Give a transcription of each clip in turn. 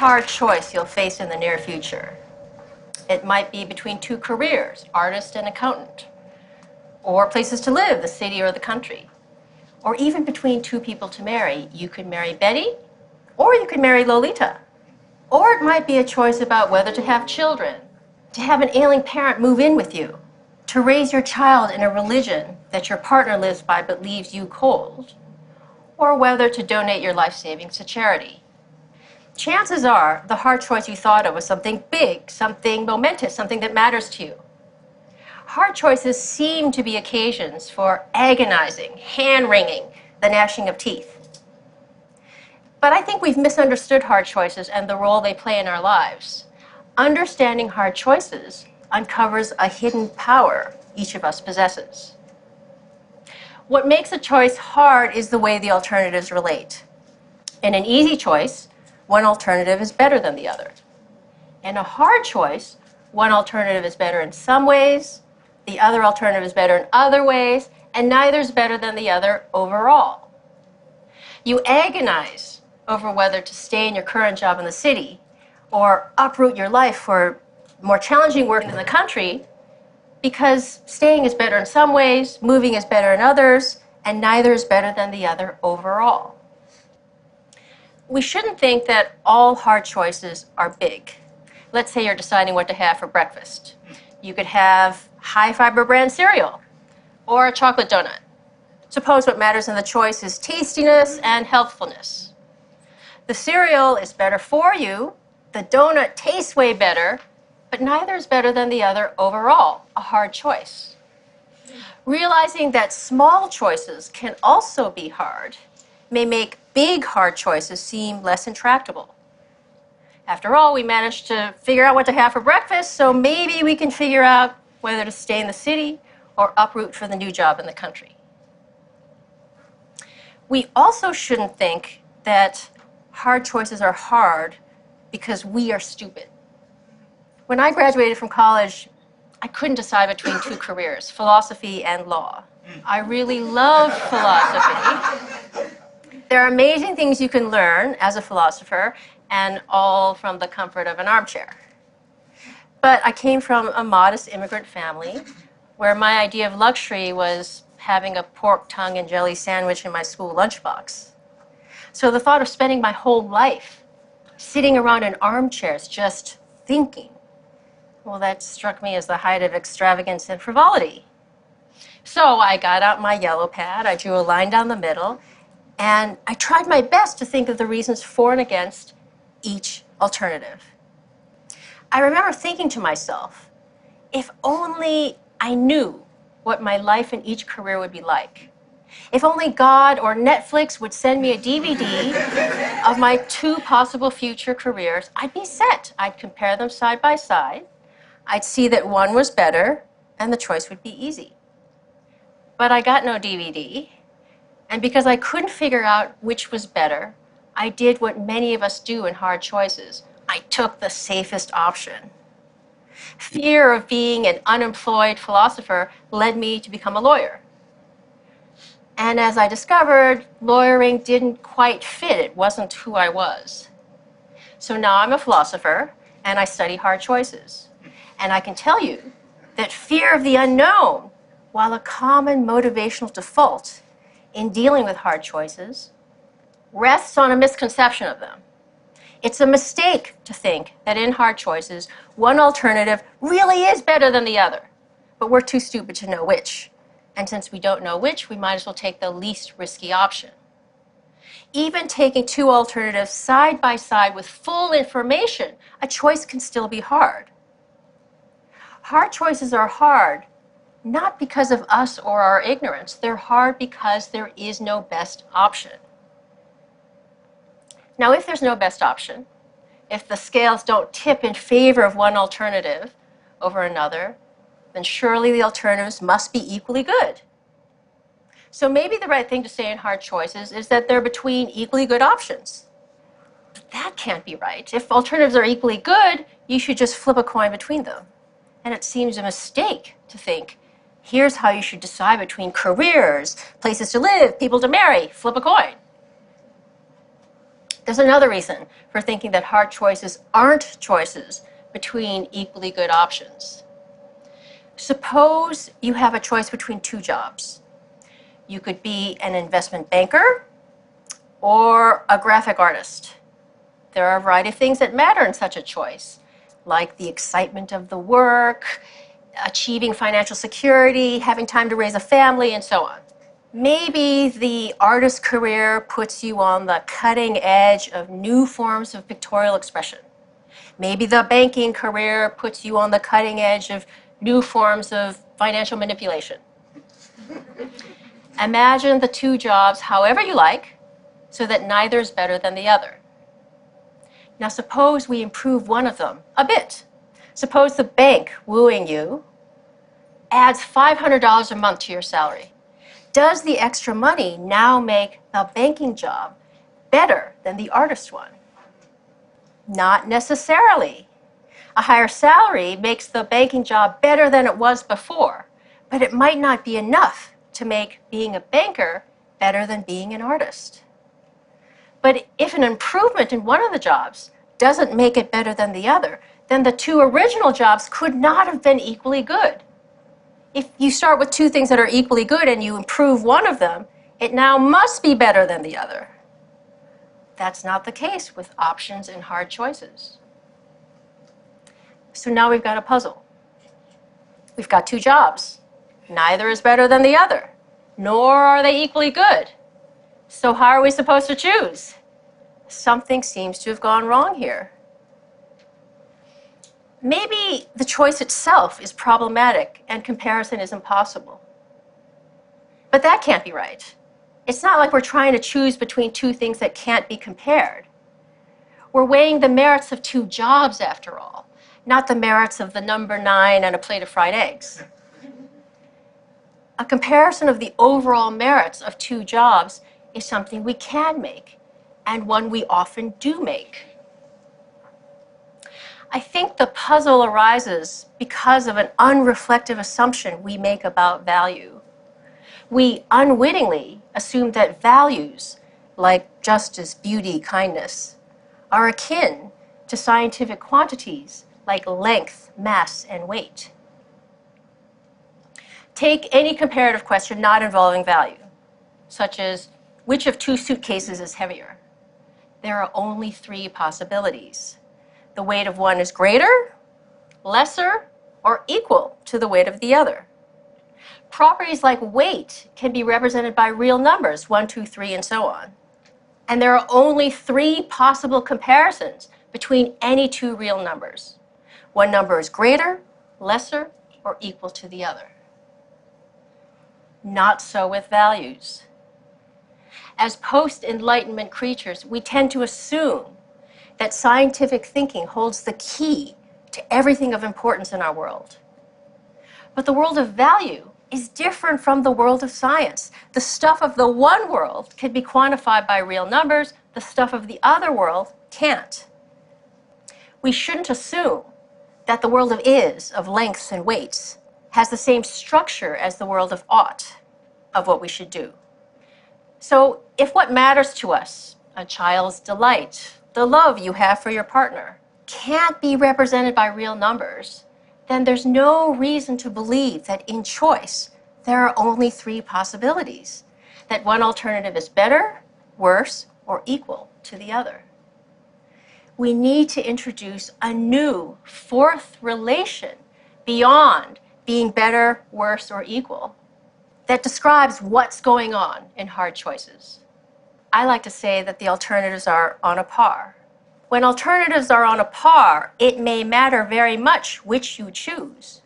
hard choice you'll face in the near future. It might be between two careers, artist and accountant, or places to live, the city or the country, or even between two people to marry. You could marry Betty, or you could marry Lolita. Or it might be a choice about whether to have children, to have an ailing parent move in with you, to raise your child in a religion that your partner lives by but leaves you cold, or whether to donate your life savings to charity. Chances are the hard choice you thought of was something big, something momentous, something that matters to you. Hard choices seem to be occasions for agonizing, hand wringing, the gnashing of teeth. But I think we've misunderstood hard choices and the role they play in our lives. Understanding hard choices uncovers a hidden power each of us possesses. What makes a choice hard is the way the alternatives relate. In an easy choice, one alternative is better than the other. In a hard choice, one alternative is better in some ways, the other alternative is better in other ways, and neither is better than the other overall. You agonize over whether to stay in your current job in the city or uproot your life for more challenging work in the country because staying is better in some ways, moving is better in others, and neither is better than the other overall. We shouldn't think that all hard choices are big. Let's say you're deciding what to have for breakfast. You could have high fiber bran cereal or a chocolate donut. Suppose what matters in the choice is tastiness and healthfulness. The cereal is better for you, the donut tastes way better, but neither is better than the other overall, a hard choice. Realizing that small choices can also be hard may make big hard choices seem less intractable. After all, we managed to figure out what to have for breakfast, so maybe we can figure out whether to stay in the city or uproot for the new job in the country. We also shouldn't think that hard choices are hard because we are stupid. When I graduated from college, I couldn't decide between two careers, philosophy and law. I really loved philosophy. There are amazing things you can learn as a philosopher, and all from the comfort of an armchair. But I came from a modest immigrant family where my idea of luxury was having a pork tongue and jelly sandwich in my school lunchbox. So the thought of spending my whole life sitting around in armchairs just thinking, well, that struck me as the height of extravagance and frivolity. So I got out my yellow pad, I drew a line down the middle, and I tried my best to think of the reasons for and against each alternative. I remember thinking to myself, if only I knew what my life in each career would be like. If only God or Netflix would send me a DVD of my two possible future careers, I'd be set. I'd compare them side by side. I'd see that one was better, and the choice would be easy. But I got no DVD, and because I couldn't figure out which was better, I did what many of us do in hard choices I took the safest option. Fear of being an unemployed philosopher led me to become a lawyer. And as I discovered, lawyering didn't quite fit, it wasn't who I was. So now I'm a philosopher and I study hard choices. And I can tell you that fear of the unknown, while a common motivational default in dealing with hard choices, rests on a misconception of them. It's a mistake to think that in hard choices, one alternative really is better than the other, but we're too stupid to know which. And since we don't know which, we might as well take the least risky option. Even taking two alternatives side by side with full information, a choice can still be hard. Hard choices are hard, not because of us or our ignorance. They're hard because there is no best option. Now, if there's no best option, if the scales don't tip in favor of one alternative over another, then surely the alternatives must be equally good. So maybe the right thing to say in hard choices is that they're between equally good options. But that can't be right. If alternatives are equally good, you should just flip a coin between them. And it seems a mistake to think here's how you should decide between careers, places to live, people to marry, flip a coin. There's another reason for thinking that hard choices aren't choices between equally good options. Suppose you have a choice between two jobs. You could be an investment banker or a graphic artist. There are a variety of things that matter in such a choice, like the excitement of the work, achieving financial security, having time to raise a family, and so on. Maybe the artist career puts you on the cutting edge of new forms of pictorial expression. Maybe the banking career puts you on the cutting edge of new forms of financial manipulation. Imagine the two jobs however you like, so that neither is better than the other. Now, suppose we improve one of them a bit. Suppose the bank wooing you adds $500 a month to your salary. Does the extra money now make the banking job better than the artist one? Not necessarily. A higher salary makes the banking job better than it was before, but it might not be enough to make being a banker better than being an artist. But if an improvement in one of the jobs doesn't make it better than the other, then the two original jobs could not have been equally good. If you start with two things that are equally good and you improve one of them, it now must be better than the other. That's not the case with options and hard choices. So now we've got a puzzle. We've got two jobs. Neither is better than the other, nor are they equally good. So, how are we supposed to choose? Something seems to have gone wrong here. Maybe the choice itself is problematic and comparison is impossible. But that can't be right. It's not like we're trying to choose between two things that can't be compared. We're weighing the merits of two jobs, after all, not the merits of the number nine and a plate of fried eggs. A comparison of the overall merits of two jobs is something we can make, and one we often do make. I think the puzzle arises because of an unreflective assumption we make about value. We unwittingly assume that values, like justice, beauty, kindness, are akin to scientific quantities like length, mass, and weight. Take any comparative question not involving value, such as which of two suitcases is heavier? There are only three possibilities. The weight of one is greater, lesser, or equal to the weight of the other. Properties like weight can be represented by real numbers, one, two, three, and so on. And there are only three possible comparisons between any two real numbers. One number is greater, lesser, or equal to the other. Not so with values as post Enlightenment creatures, we tend to assume that scientific thinking holds the key to everything of importance in our world. But the world of value is different from the world of science. The stuff of the one world can be quantified by real numbers, the stuff of the other world can't. We shouldn't assume that the world of is, of lengths and weights, has the same structure as the world of ought, of what we should do. So, if what matters to us, a child's delight, the love you have for your partner, can't be represented by real numbers, then there's no reason to believe that in choice there are only three possibilities that one alternative is better, worse, or equal to the other. We need to introduce a new fourth relation beyond being better, worse, or equal that describes what's going on in hard choices. I like to say that the alternatives are on a par. When alternatives are on a par, it may matter very much which you choose.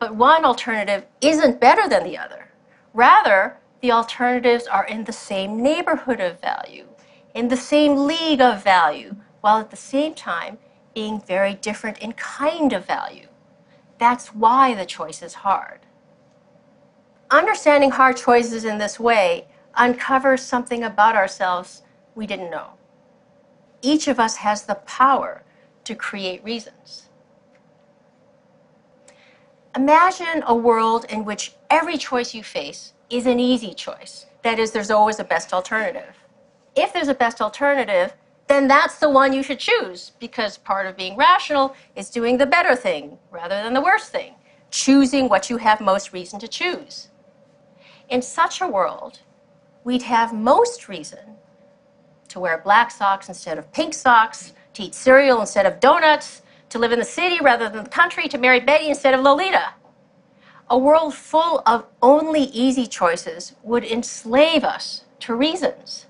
But one alternative isn't better than the other. Rather, the alternatives are in the same neighborhood of value, in the same league of value, while at the same time being very different in kind of value. That's why the choice is hard understanding hard choices in this way uncovers something about ourselves we didn't know. Each of us has the power to create reasons. Imagine a world in which every choice you face is an easy choice. That is, there's always a best alternative. If there's a best alternative, then that's the one you should choose because part of being rational is doing the better thing rather than the worst thing, choosing what you have most reason to choose. In such a world, we'd have most reason to wear black socks instead of pink socks, to eat cereal instead of donuts, to live in the city rather than the country, to marry Betty instead of Lolita. A world full of only easy choices would enslave us to reasons.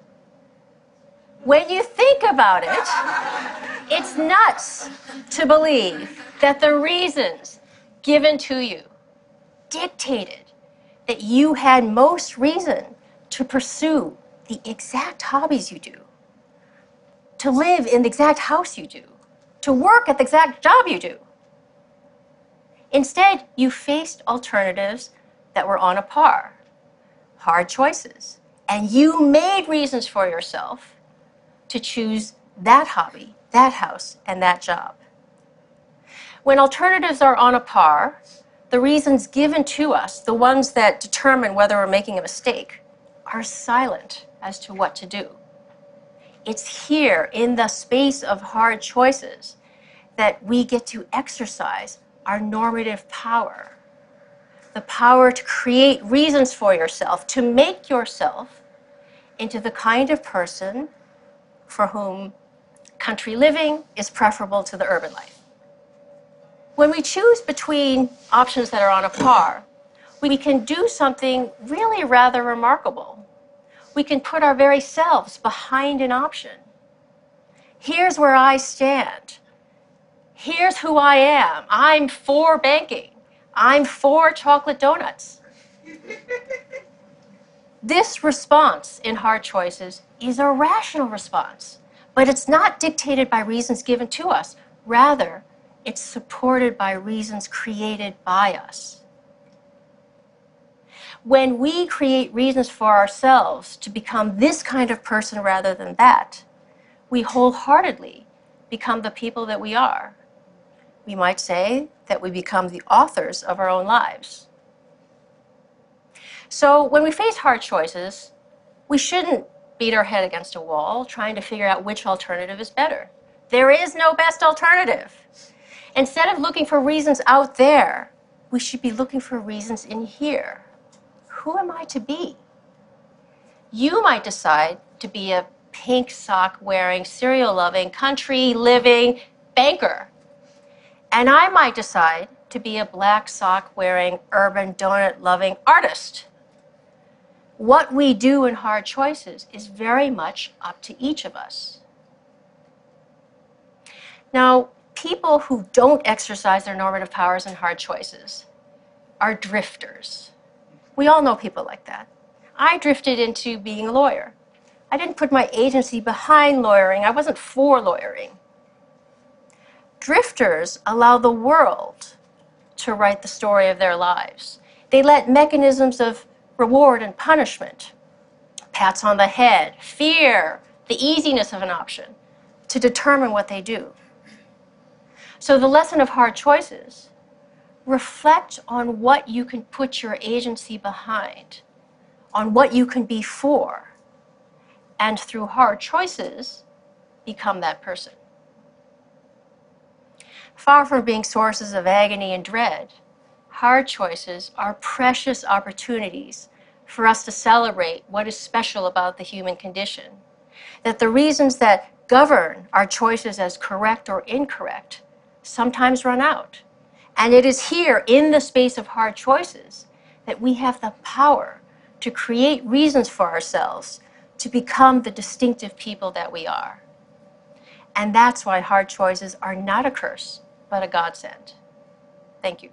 When you think about it, it's nuts to believe that the reasons given to you dictated that you had most reason to pursue the exact hobbies you do, to live in the exact house you do, to work at the exact job you do. Instead, you faced alternatives that were on a par, hard choices, and you made reasons for yourself to choose that hobby, that house, and that job. When alternatives are on a par, the reasons given to us, the ones that determine whether we're making a mistake, are silent as to what to do. It's here in the space of hard choices that we get to exercise our normative power. The power to create reasons for yourself, to make yourself into the kind of person for whom country living is preferable to the urban life. When we choose between options that are on a par, we can do something really rather remarkable. We can put our very selves behind an option. Here's where I stand. Here's who I am. I'm for banking. I'm for chocolate donuts. this response in hard choices is a rational response, but it's not dictated by reasons given to us. Rather, it's supported by reasons created by us. When we create reasons for ourselves to become this kind of person rather than that, we wholeheartedly become the people that we are. We might say that we become the authors of our own lives. So when we face hard choices, we shouldn't beat our head against a wall trying to figure out which alternative is better. There is no best alternative. Instead of looking for reasons out there, we should be looking for reasons in here. Who am I to be? You might decide to be a pink sock wearing, cereal loving, country living banker. And I might decide to be a black sock wearing, urban donut loving artist what we do in hard choices is very much up to each of us. Now, people who don't exercise their normative powers in hard choices are drifters. We all know people like that. I drifted into being a lawyer. I didn't put my agency behind lawyering, I wasn't for lawyering. Drifters allow the world to write the story of their lives. They let mechanisms of reward and punishment, pats on the head, fear, the easiness of an option to determine what they do. So, the lesson of hard choices reflect on what you can put your agency behind, on what you can be for, and through hard choices, become that person. Far from being sources of agony and dread, hard choices are precious opportunities for us to celebrate what is special about the human condition. That the reasons that govern our choices as correct or incorrect sometimes run out. And it is here in the space of hard choices that we have the power to create reasons for ourselves to become the distinctive people that we are. And that's why hard choices are not a curse, but a godsend. Thank you.